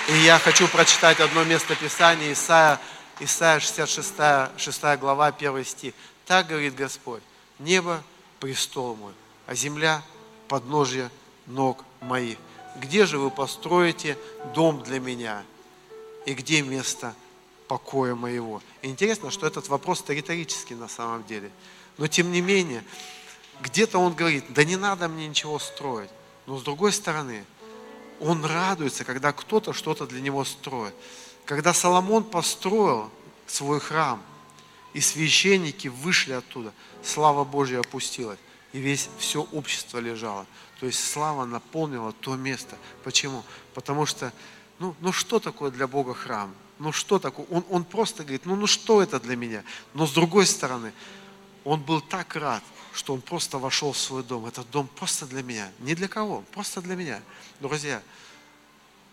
И я хочу прочитать одно место Писания, Исайя, Исайя 66, 6 глава, 1 стих. Так говорит Господь, небо – престол мой, а земля – подножье ног моих. Где же вы построите дом для меня? И где место покоя моего? Интересно, что этот вопрос риторический на самом деле. Но тем не менее, где-то он говорит, да не надо мне ничего строить. Но с другой стороны, он радуется, когда кто-то что-то для него строит. Когда Соломон построил свой храм, и священники вышли оттуда, слава Божья опустилась, и весь все общество лежало. То есть слава наполнила то место. Почему? Потому что, ну, ну что такое для Бога храм? Ну что такое? Он, он просто говорит, ну, ну что это для меня? Но с другой стороны, он был так рад, что он просто вошел в свой дом. Этот дом просто для меня. Не для кого, просто для меня. Друзья,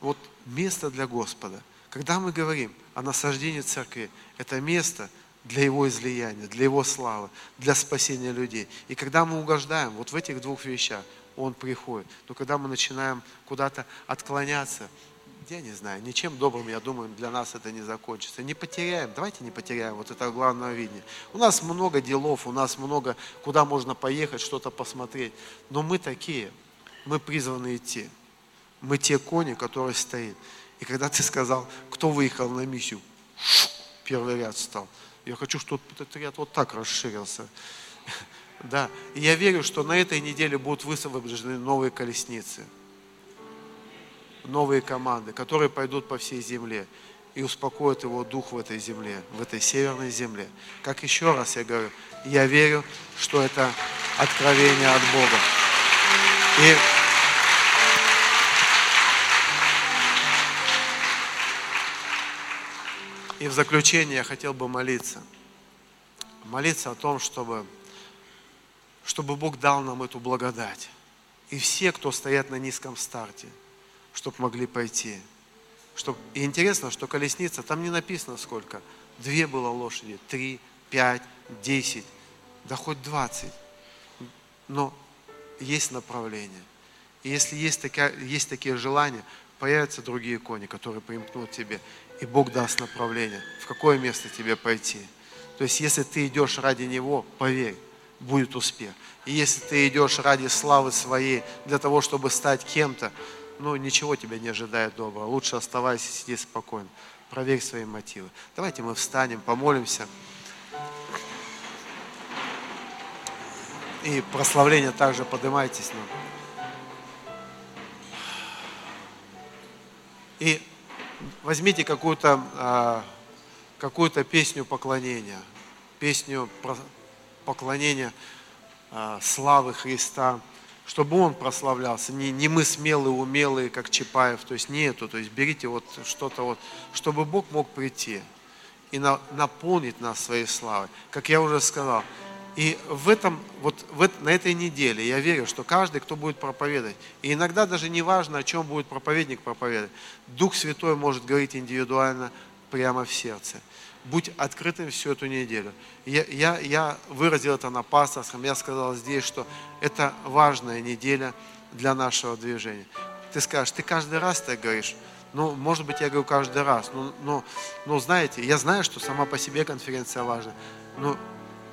вот место для Господа. Когда мы говорим о насаждении церкви, это место для Его излияния, для Его славы, для спасения людей. И когда мы угождаем вот в этих двух вещах, Он приходит. Но когда мы начинаем куда-то отклоняться, я не знаю, ничем добрым, я думаю, для нас это не закончится. Не потеряем, давайте не потеряем вот это главное видение. У нас много делов, у нас много, куда можно поехать, что-то посмотреть. Но мы такие, мы призваны идти. Мы те кони, которые стоят. И когда ты сказал, кто выехал на миссию, первый ряд стал. Я хочу, чтобы этот ряд вот так расширился. Да, и я верю, что на этой неделе будут высвобождены новые колесницы новые команды, которые пойдут по всей земле и успокоят его дух в этой земле, в этой северной земле. Как еще раз я говорю, я верю, что это откровение от Бога. И, и в заключение я хотел бы молиться. Молиться о том, чтобы, чтобы Бог дал нам эту благодать. И все, кто стоят на низком старте – чтобы могли пойти. Чтоб... И интересно, что колесница, там не написано сколько. Две было лошади, три, пять, десять, да хоть двадцать. Но есть направление. И если есть, такая, есть такие желания, появятся другие кони, которые примкнут тебе. И Бог даст направление, в какое место тебе пойти. То есть, если ты идешь ради Него, поверь, будет успех. И если ты идешь ради славы своей, для того, чтобы стать кем-то, ну, ничего тебя не ожидает доброго. Лучше оставайся, сиди спокойно. Проверь свои мотивы. Давайте мы встанем, помолимся. И прославление также поднимайтесь нам. И возьмите какую-то а, какую-то песню поклонения, песню поклонения а, славы Христа чтобы он прославлялся. Не, не мы смелые, умелые, как Чапаев, то есть не это, то есть берите вот что-то вот, чтобы Бог мог прийти и на, наполнить нас своей славой. Как я уже сказал, и в этом, вот в, на этой неделе я верю, что каждый, кто будет проповедовать, и иногда даже не важно, о чем будет проповедник проповедовать, Дух Святой может говорить индивидуально прямо в сердце будь открытым всю эту неделю. Я, я, я выразил это на пасторском, я сказал здесь, что это важная неделя для нашего движения. Ты скажешь, ты каждый раз так говоришь, ну, может быть, я говорю каждый раз, но, но, но знаете, я знаю, что сама по себе конференция важна, но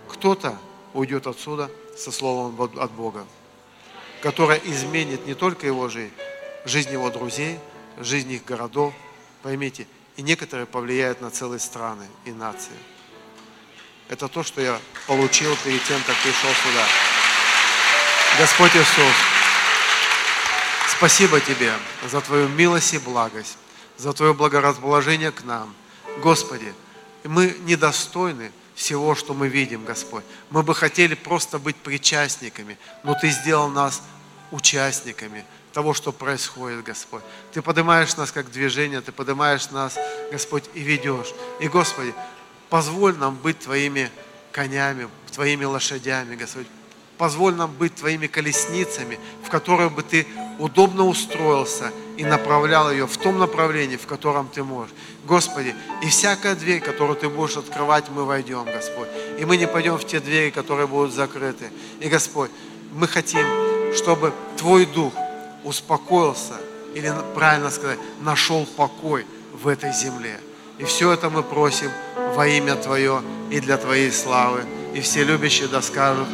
кто-то уйдет отсюда со словом от Бога, которое изменит не только его жизнь, жизнь его друзей, жизнь их городов. Поймите, и некоторые повлияют на целые страны и нации. Это то, что я получил перед тем, как пришел сюда. Господь Иисус, спасибо Тебе за Твою милость и благость, за Твое благорасположение к нам. Господи, мы недостойны всего, что мы видим, Господь. Мы бы хотели просто быть причастниками, но Ты сделал нас участниками – того, что происходит, Господь. Ты поднимаешь нас как движение, Ты поднимаешь нас, Господь, и ведешь. И, Господи, позволь нам быть Твоими конями, Твоими лошадями, Господь. позволь нам быть Твоими колесницами, в которой бы Ты удобно устроился и направлял ее в том направлении, в котором Ты можешь. Господи, и всякая дверь, которую Ты будешь открывать, мы войдем, Господь. И мы не пойдем в те двери, которые будут закрыты. И, Господь, мы хотим, чтобы Твой Дух успокоился, или правильно сказать, нашел покой в этой земле. И все это мы просим во имя Твое и для Твоей славы. И все любящие да скажут